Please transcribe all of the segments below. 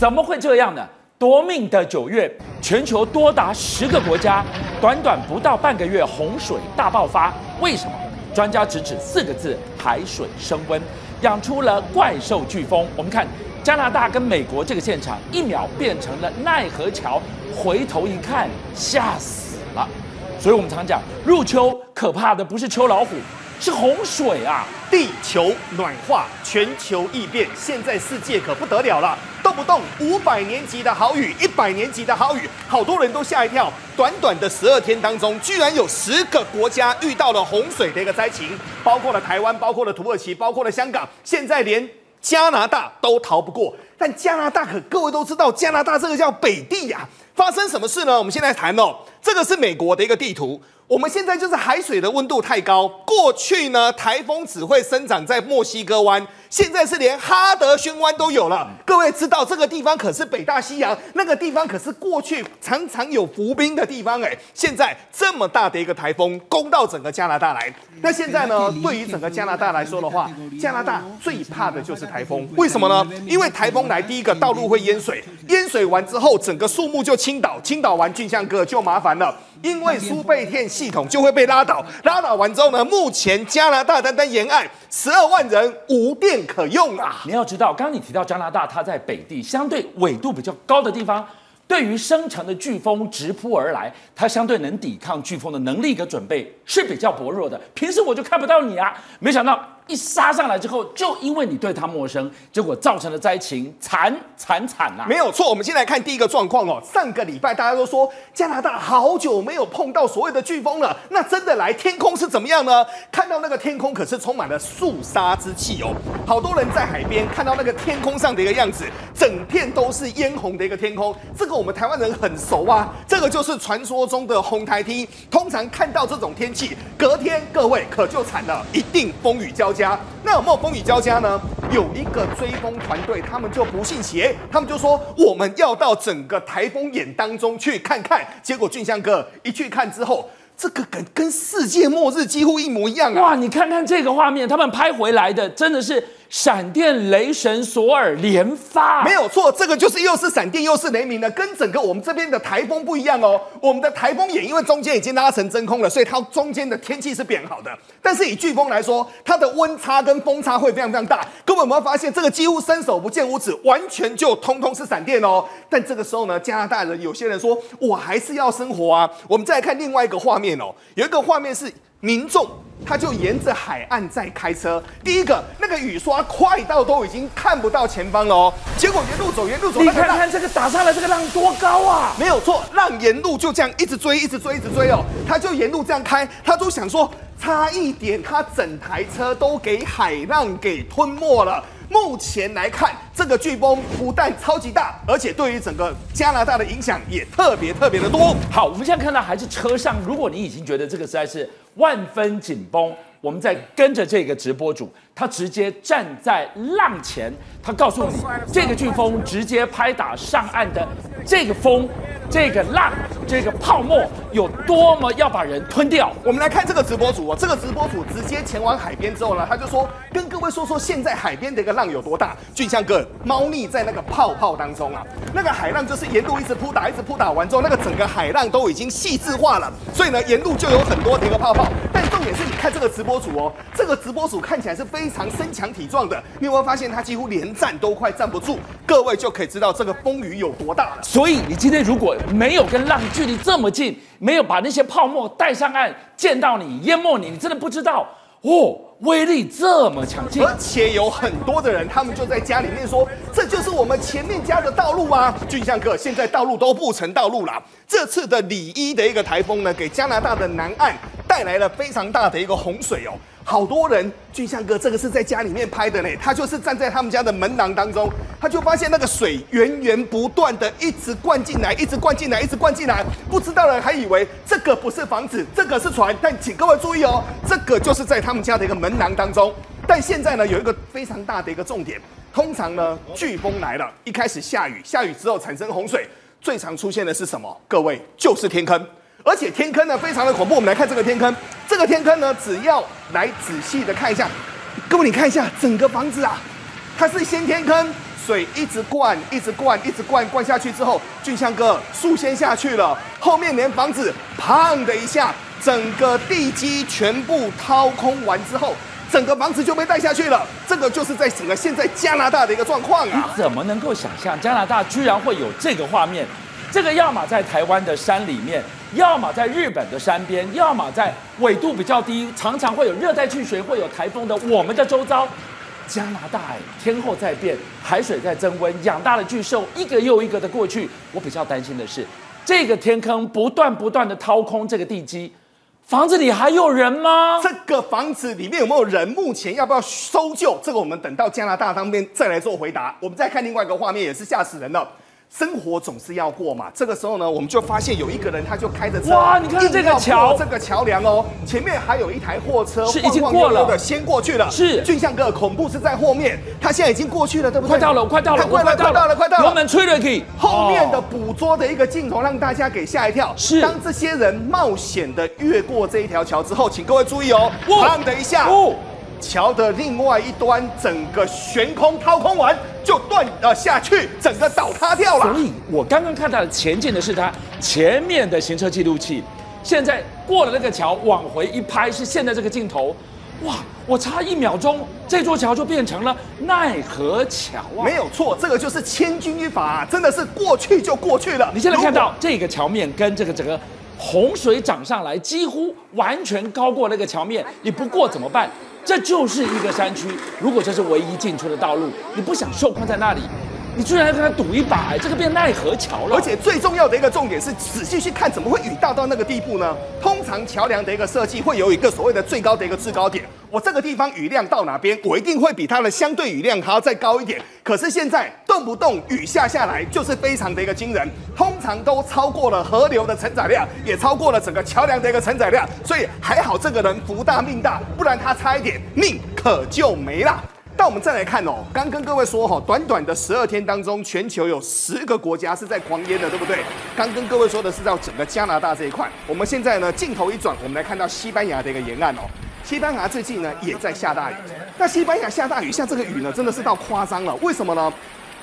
怎么会这样呢？夺命的九月，全球多达十个国家，短短不到半个月，洪水大爆发。为什么？专家直指四个字：海水升温，养出了怪兽飓风。我们看加拿大跟美国这个现场，一秒变成了奈何桥，回头一看，吓死了。所以我们常讲，入秋可怕的不是秋老虎，是洪水啊！地球暖化，全球异变，现在世界可不得了了。动不动五百年级的好雨，一百年级的好雨，好多人都吓一跳。短短的十二天当中，居然有十个国家遇到了洪水的一个灾情，包括了台湾，包括了土耳其，包括了香港，现在连加拿大都逃不过。但加拿大可各位都知道，加拿大这个叫北地呀、发生什么事呢？我们现在谈哦，这个是美国的一个地图。我们现在就是海水的温度太高，过去呢，台风只会生长在墨西哥湾。现在是连哈德逊湾都有了，各位知道这个地方可是北大西洋，那个地方可是过去常常有浮冰的地方哎。现在这么大的一个台风攻到整个加拿大来，那现在呢，对于整个加拿大来说的话，加拿大最怕的就是台风，为什么呢？因为台风来，第一个道路会淹水，淹水完之后，整个树木就倾倒，倾倒完，俊相哥就麻烦了。因为输备电系统就会被拉倒，拉倒完之后呢，目前加拿大单单沿岸十二万人无电可用啊！你要知道，刚刚你提到加拿大，它在北地，相对纬度比较高的地方，对于生成的飓风直扑而来，它相对能抵抗飓风的能力和准备是比较薄弱的。平时我就看不到你啊，没想到。一杀上来之后，就因为你对他陌生，结果造成了灾情惨惨惨啊！没有错，我们先来看第一个状况哦。上个礼拜大家都说加拿大好久没有碰到所谓的飓风了，那真的来天空是怎么样呢？看到那个天空可是充满了肃杀之气哦。好多人在海边看到那个天空上的一个样子，整片都是嫣红的一个天空，这个我们台湾人很熟啊。这个就是传说中的红台梯。通常看到这种天气，隔天各位可就惨了，一定风雨交加。那有没有风雨交加呢？有一个追风团队，他们就不信邪，他们就说我们要到整个台风眼当中去看看。结果俊香哥一去看之后，这个跟跟世界末日几乎一模一样啊！哇，你看看这个画面，他们拍回来的真的是。闪电雷神索尔连发，没有错，这个就是又是闪电又是雷鸣的，跟整个我们这边的台风不一样哦。我们的台风眼因为中间已经拉成真空了，所以它中间的天气是变好的。但是以飓风来说，它的温差跟风差会非常非常大。各位有没有发现，这个几乎伸手不见五指，完全就通通是闪电哦。但这个时候呢，加拿大人有些人说，我还是要生活啊。我们再来看另外一个画面哦，有一个画面是民众。他就沿着海岸在开车。第一个，那个雨刷快到都已经看不到前方了哦。结果沿路走，沿路走，你看看这个打上来这个浪多高啊！没有错，浪沿路就这样一直追，一直追，一直追哦。他就沿路这样开，他都想说，差一点，他整台车都给海浪给吞没了。目前来看，这个飓风不但超级大，而且对于整个加拿大的影响也特别特别的多。好，我们现在看到还是车上，如果你已经觉得这个实在是。万分紧绷，我们在跟着这个直播主，他直接站在浪前，他告诉你，这个飓风直接拍打上岸的这个风。这个浪，这个泡沫有多么要把人吞掉？我们来看这个直播主哦，这个直播主直接前往海边之后呢，他就说跟各位说说现在海边的一个浪有多大。俊相哥猫腻在那个泡泡当中啊，那个海浪就是沿路一直扑打，一直扑打完之后，那个整个海浪都已经细致化了，所以呢，沿路就有很多的一个泡泡。但重点是你看这个直播组哦，这个直播组看起来是非常身强体壮的，你有没有发现他几乎连站都快站不住？各位就可以知道这个风雨有多大了。所以你今天如果没有跟浪距离这么近，没有把那些泡沫带上岸，见到你淹没你，你真的不知道哦，威力这么强劲。而且有很多的人，他们就在家里面说，这就是我们前面家的道路啊。俊相哥，现在道路都不成道路了。这次的里伊的一个台风呢，给加拿大的南岸带来了非常大的一个洪水哦。好多人，俊相哥，这个是在家里面拍的呢。他就是站在他们家的门廊当中，他就发现那个水源源不断的一直灌进来，一直灌进来，一直灌进来。不知道的人还以为这个不是房子，这个是船。但请各位注意哦，这个就是在他们家的一个门廊当中。但现在呢，有一个非常大的一个重点。通常呢，飓风来了，一开始下雨，下雨之后产生洪水，最常出现的是什么？各位，就是天坑。而且天坑呢，非常的恐怖。我们来看这个天坑，这个天坑呢，只要来仔细的看一下，各位你看一下整个房子啊，它是先天坑，水一直灌，一直灌，一直灌，灌下去之后，俊相哥树先下去了，后面连房子砰的一下，整个地基全部掏空完之后，整个房子就被带下去了。这个就是在整个现在加拿大的一个状况啊！你怎么能够想象加拿大居然会有这个画面？这个要么在台湾的山里面，要么在日本的山边，要么在纬度比较低，常常会有热带气旋、会有台风的我们的周遭。加拿大哎，天候在变，海水在增温，养大的巨兽一个又一个的过去。我比较担心的是，这个天坑不断不断的掏空这个地基，房子里还有人吗？这个房子里面有没有人？目前要不要搜救？这个我们等到加拿大当边再来做回答。我们再看另外一个画面，也是吓死人了。生活总是要过嘛，这个时候呢，我们就发现有一个人，他就开着车，哇，你看这个桥，这个桥梁哦，前面还有一台货车，是已经过了。的，先过去了，是。俊相哥，恐怖是在后面，他现在已经过去了，对不对？快到了，快到了，快到了，快到了，快到了，油门催了去，后面的捕捉的一个镜头让大家给吓一跳，是。当这些人冒险的越过这一条桥之后，请各位注意哦，砰的一下，哦。桥的另外一端，整个悬空掏空完就断了下去，整个倒塌掉了。所以我刚刚看到的前进的是它前面的行车记录器，现在过了那个桥往回一拍，是现在这个镜头。哇！我差一秒钟，这座桥就变成了奈何桥啊！没有错，这个就是千钧一发啊，真的是过去就过去了。你现在看到这个桥面跟这个整个洪水涨上来，几乎完全高过那个桥面，你不过怎么办？这就是一个山区，如果这是唯一进出的道路，你不想受困在那里，你居然要跟他赌一把，哎，这个变奈何桥了。而且最重要的一个重点是，仔细去看，怎么会雨大到那个地步呢？通常桥梁的一个设计会有一个所谓的最高的一个制高点。我这个地方雨量到哪边，我一定会比它的相对雨量还要再高一点。可是现在动不动雨下下来，就是非常的一个惊人，通都超过了河流的承载量，也超过了整个桥梁的一个承载量。所以还好这个人福大命大，不然他差一点命可就没了。但我们再来看哦，刚跟各位说哈，短短的十二天当中，全球有十个国家是在狂淹的，对不对？刚跟各位说的是到整个加拿大这一块。我们现在呢镜头一转，我们来看到西班牙的一个沿岸哦。西班牙最近呢也在下大雨，那西班牙下大雨下这个雨呢真的是到夸张了，为什么呢？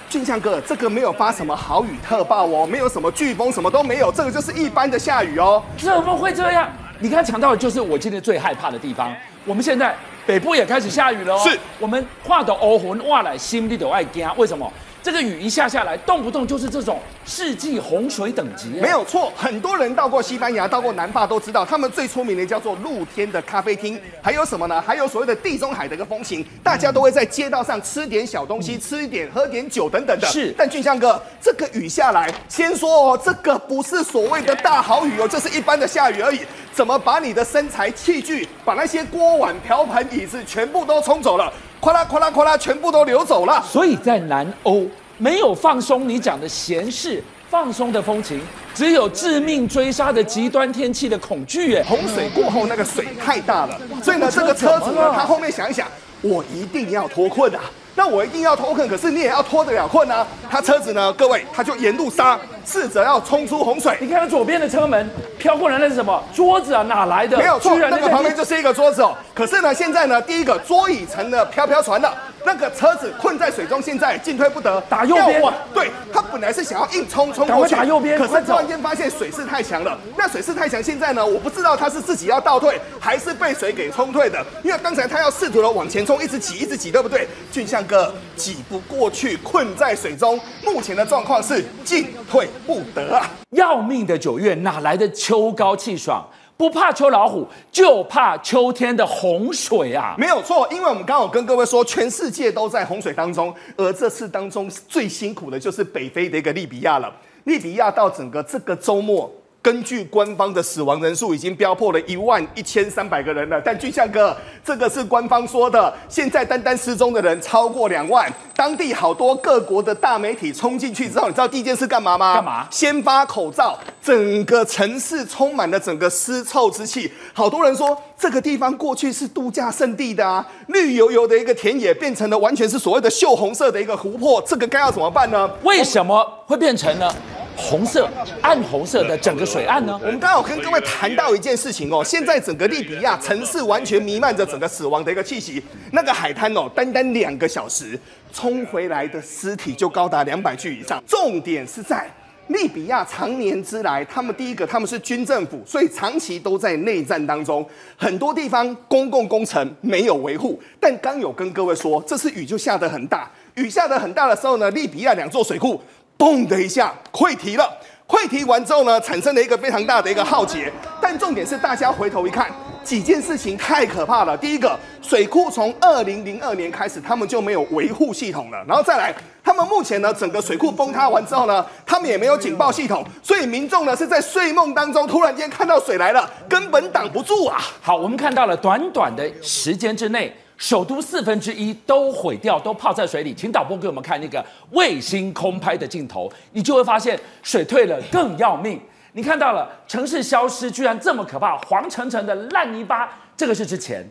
俊强哥，这个没有发什么豪雨特报哦，没有什么飓风，什么都没有，这个就是一般的下雨哦。怎么会这样？你刚才讲到的就是我今天最害怕的地方。我们现在北部也开始下雨了哦，是我们画的欧魂哇来心里都爱惊，为什么？这个雨一下下来，动不动就是这种世纪洪水等级。没有错，很多人到过西班牙、到过南法都知道，他们最出名的叫做露天的咖啡厅，还有什么呢？还有所谓的地中海的一个风情，大家都会在街道上吃点小东西，嗯、吃一点、喝点酒等等的。是，但俊相哥，这个雨下来，先说哦，这个不是所谓的大好雨哦，这是一般的下雨而已。怎么把你的身材器具，把那些锅碗瓢盆椅子全部都冲走了？哗啦哗啦哗啦，全部都流走了。所以在南欧没有放松你讲的闲适放松的风情，只有致命追杀的极端天气的恐惧。哎，洪水过后那个水太大了，所以呢，这个车主呢，他后面想一想，我一定要脱困啊。那我一定要脱困，可是你也要脱得了困啊！他车子呢，各位，他就沿路杀，试着要冲出洪水。你看他左边的车门飘过来，那是什么？桌子啊，哪来的？没有错，那个旁边就是一个桌子哦。可是呢，现在呢，第一个桌椅成了飘飘船了。那个车子困在水中，现在进退不得。打右边。对，他本来是想要硬冲冲过去，打右边。可是突然间发现水势太强了。那水势太强，现在呢，我不知道他是自己要倒退，还是被水给冲退的。因为刚才他要试图的往前冲，一直挤，一直挤，对不对？俊相哥挤不过去，困在水中。目前的状况是进退不得啊！要命的九月，哪来的秋高气爽？不怕秋老虎，就怕秋天的洪水啊！没有错，因为我们刚有跟各位说，全世界都在洪水当中，而这次当中最辛苦的就是北非的一个利比亚了。利比亚到整个这个周末。根据官方的死亡人数已经飙破了一万一千三百个人了，但俊相哥，这个是官方说的，现在单单失踪的人超过两万，当地好多各国的大媒体冲进去之后，你知道第一件事干嘛吗？干嘛？先发口罩，整个城市充满了整个尸臭之气，好多人说这个地方过去是度假胜地的啊，绿油油的一个田野变成了完全是所谓的锈红色的一个湖泊，这个该要怎么办呢？为什么会变成呢？红色、暗红色的整个水岸呢？我们刚好跟各位谈到一件事情哦，现在整个利比亚城市完全弥漫着整个死亡的一个气息。那个海滩哦，单单两个小时冲回来的尸体就高达两百具以上。重点是在利比亚长年之来，他们第一个他们是军政府，所以长期都在内战当中，很多地方公共工程没有维护。但刚有跟各位说，这次雨就下得很大，雨下得很大的时候呢，利比亚两座水库。嘣的一下溃堤了，溃堤完之后呢，产生了一个非常大的一个浩劫。但重点是，大家回头一看，几件事情太可怕了。第一个，水库从二零零二年开始，他们就没有维护系统了。然后再来，他们目前呢，整个水库崩塌完之后呢，他们也没有警报系统，所以民众呢是在睡梦当中突然间看到水来了，根本挡不住啊。好，我们看到了短短的时间之内。首都四分之一都毁掉，都泡在水里。请导播给我们看那个卫星空拍的镜头，你就会发现水退了更要命。你看到了城市消失，居然这么可怕，黄澄澄的烂泥巴。这个是之前，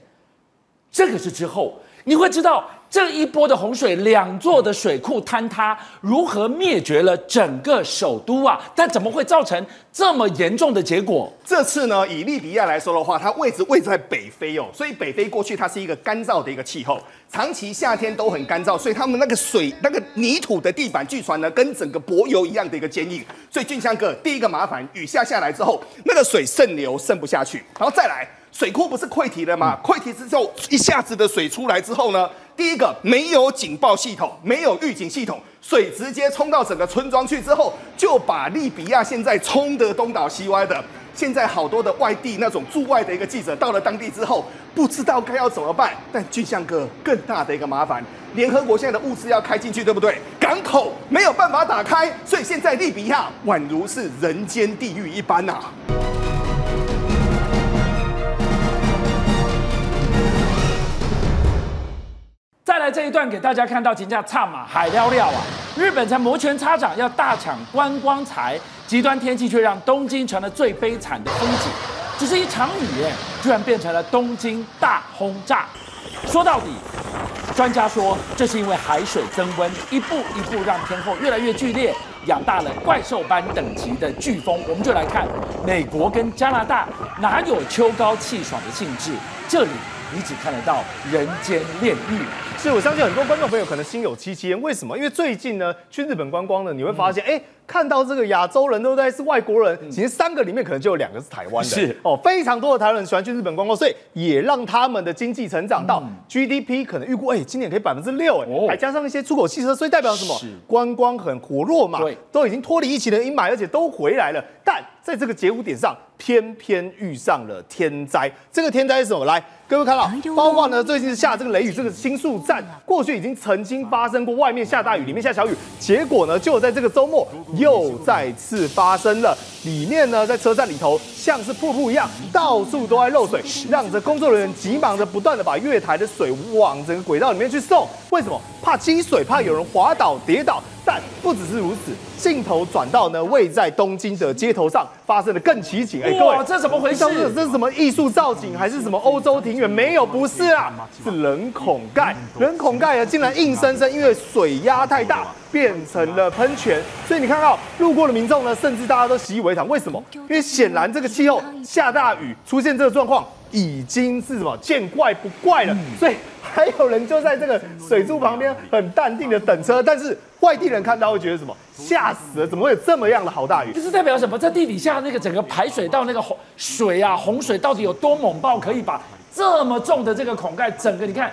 这个是之后，你会知道。这一波的洪水，两座的水库坍塌，如何灭绝了整个首都啊？但怎么会造成这么严重的结果？这次呢，以利比亚来说的话，它位置位置在北非哦，所以北非过去它是一个干燥的一个气候，长期夏天都很干燥，所以他们那个水那个泥土的地板，据传呢，跟整个柏油一样的一个坚硬。所以俊香哥，第一个麻烦，雨下下来之后，那个水渗流渗不下去，然后再来。水库不是溃堤了吗？溃堤之后，一下子的水出来之后呢，第一个没有警报系统，没有预警系统，水直接冲到整个村庄去之后，就把利比亚现在冲得东倒西歪的。现在好多的外地那种驻外的一个记者到了当地之后，不知道该要怎么办。但俊相哥更大的一个麻烦，联合国现在的物资要开进去，对不对？港口没有办法打开，所以现在利比亚宛如是人间地狱一般呐、啊。再来这一段给大家看到，金价差嘛海料料啊！日本才摩拳擦掌要大抢观光财，极端天气却让东京成了最悲惨的风景。只是一场雨，居然变成了东京大轰炸。说到底，专家说这是因为海水增温，一步一步让天候越来越剧烈，养大了怪兽般等级的飓风。我们就来看美国跟加拿大哪有秋高气爽的兴致？这里。你只看得到人间炼狱，所以我相信很多观众朋友可能心有戚戚焉。为什么？因为最近呢，去日本观光呢，你会发现，哎、嗯，看到这个亚洲人，都在？是外国人，其实三个里面可能就有两个是台湾的。是哦，非常多的台湾人喜欢去日本观光，所以也让他们的经济成长到 GDP 可能预估，哎，今年可以百分之六，哎，还加上一些出口汽车，所以代表什么？观光很活络嘛，对，都已经脱离疫情的阴霾，而且都回来了。但在这个节骨点上，偏偏遇上了天灾。这个天灾是什么？来。各位看到，包括呢，最近下这个雷雨，这个新宿站过去已经曾经发生过，外面下大雨，里面下小雨，结果呢，就在这个周末又再次发生了。里面呢，在车站里头像是瀑布一样，到处都在漏水，让这工作人员急忙的不断的把月台的水往整个轨道里面去送。为什么？怕积水，怕有人滑倒跌倒。但不只是如此，镜头转到呢，位在东京的街头上发生了更奇景。哎，各位，这怎么回事？这是什么艺术造景，还是什么欧洲庭园？没有，不是啊，是人孔盖。人孔盖啊，竟然硬生生因为水压太大，变成了喷泉。所以你看到路过的民众呢，甚至大家都习以为常。为什么？因为显然这个气候下大雨出现这个状况，已经是什么见怪不怪了。所以。还有人就在这个水柱旁边很淡定的等车，但是外地人看到会觉得什么？吓死了！怎么会有这么样的好大雨？这是代表什么？在地底下那个整个排水道那个洪水啊，洪水到底有多猛爆，可以把这么重的这个孔盖整个你看，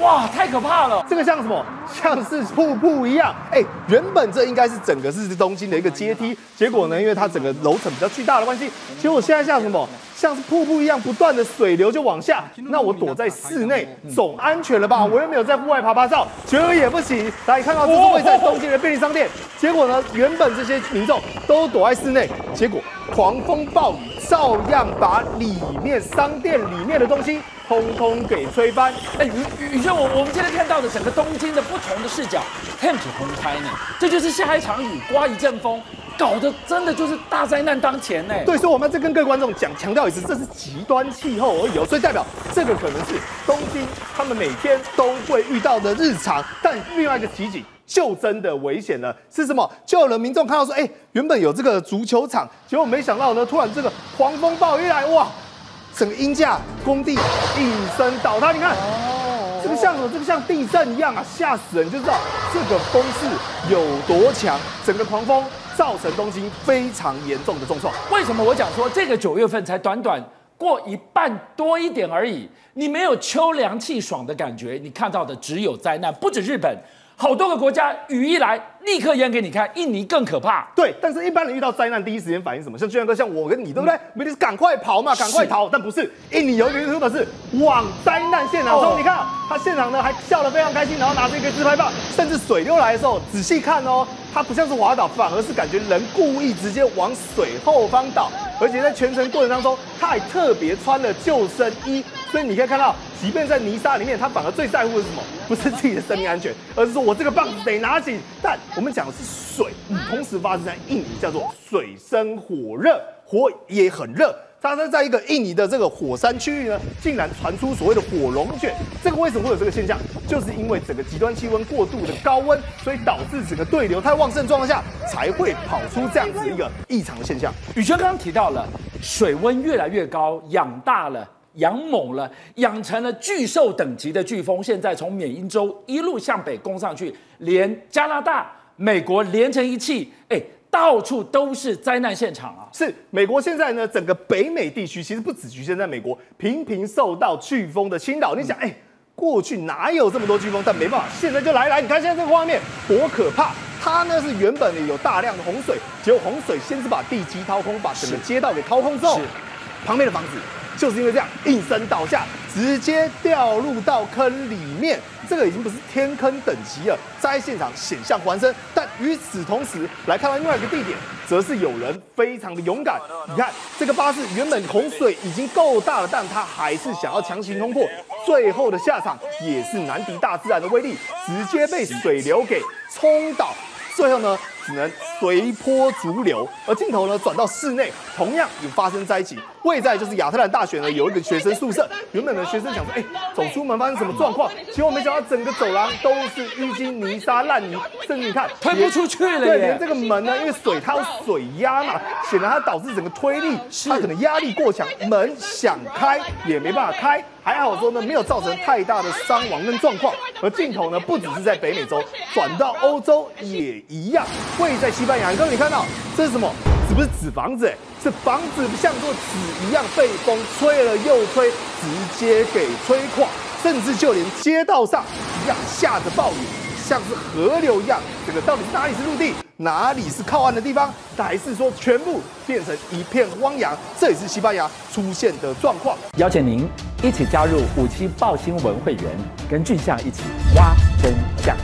哇，太可怕了！这个像什么？像是瀑布一样。哎，原本这应该是整个是东京的一个阶梯，结果呢，因为它整个楼层比较巨大的关系，结果现在像什么？像是瀑布一样不断的水流就往下，那我躲在室内总安全了吧？我又没有在户外趴趴照，觉得也不行。来看到这是位在东京的便利商店，结果呢，原本这些民众都躲在室内，结果狂风暴雨照样把里面商店里面的东西通通给吹翻。哎，宇宇轩，我我们今天看到的整个东京的不同的视角，天气轰开呢，这就是下一场雨，刮一阵风。搞得真的就是大灾难当前呢。对，所以我们要再跟各位观众讲强调一次，这是极端气候而已哦，所以代表这个可能是东京他们每天都会遇到的日常。但另外一个奇景，就真的危险了。是什么？就有人民众看到说，哎，原本有这个足球场，结果没想到呢，突然这个狂风暴雨来，哇，整个鹰架工地应声倒塌。你看。这个像什么？这个像地震一样啊，吓死人！就知道这个风势有多强。整个狂风造成东京非常严重的重创。为什么我讲说这个九月份才短短过一半多一点而已？你没有秋凉气爽的感觉，你看到的只有灾难。不止日本。好多个国家雨一来，立刻淹给你看。印尼更可怕。对，但是一般人遇到灾难，第一时间反应什么？像俊相哥，像我跟你，对不对？没得是赶快跑嘛，赶快逃。但不是，印尼有一个人说的是往灾难现场冲。你看他现场呢，还笑得非常开心，然后拿着一个自拍棒，甚至水流来的时候，仔细看哦，他不像是滑倒，反而是感觉人故意直接往水后方倒。而且在全程过程当中，他还特别穿了救生衣。所以你可以看到，即便在泥沙里面，他反而最在乎的是什么？不是自己的生命安全，而是说我这个棒子得拿紧。但我们讲的是水，同时发生在印尼，叫做水深火热，火也很热。它是在一个印尼的这个火山区域呢，竟然传出所谓的火龙卷。这个为什么会有这个现象？就是因为整个极端气温过度的高温，所以导致整个对流太旺盛状况下，才会跑出这样子一个异常的现象。宇轩刚刚提到了，水温越来越高，养大了。养猛了，养成了巨兽等级的飓风，现在从缅因州一路向北攻上去，连加拿大、美国连成一气，哎，到处都是灾难现场啊！是美国现在呢，整个北美地区其实不只局限在美国，频频受到飓风的侵扰。你想，哎，过去哪有这么多飓风？但没办法，现在就来来，你看现在这个画面多可怕！它呢是原本有大量的洪水，结果洪水先是把地基掏空，把整个街道给掏空之后，旁边的房子。就是因为这样应声倒下，直接掉入到坑里面，这个已经不是天坑等级了，在现场险象环生。但与此同时，来看到另外一个地点，则是有人非常的勇敢。你看这个巴士原本洪水已经够大了，但他还是想要强行通过，最后的下场也是难敌大自然的威力，直接被水流给冲倒。最后呢，只能随波逐流。而镜头呢转到室内，同样也发生灾情。位在就是亚特兰大学呢，有一个学生宿舍。原本呢学生想说，哎，走出门发生什么状况？结果没想到整个走廊都是淤积、泥沙、烂泥，甚至你看推不出去了。对，连这个门呢，因为水它有水压嘛，显然它导致整个推力，它可能压力过强，门想开也没办法开。还好说呢，没有造成太大的伤亡跟状况。而镜头呢，不只是在北美洲，转到欧洲也一样。位在西班牙，刚刚你看到这是什么？是不是纸房子，哎，是房子像做纸一样被风吹了又吹，直接给吹垮，甚至就连街道上一样下着暴雨。像是河流一样，这个到底哪里是陆地，哪里是靠岸的地方，还是说全部变成一片汪洋？这也是西班牙出现的状况。邀请您一起加入五七爆新闻会员，跟俊相一起挖真相。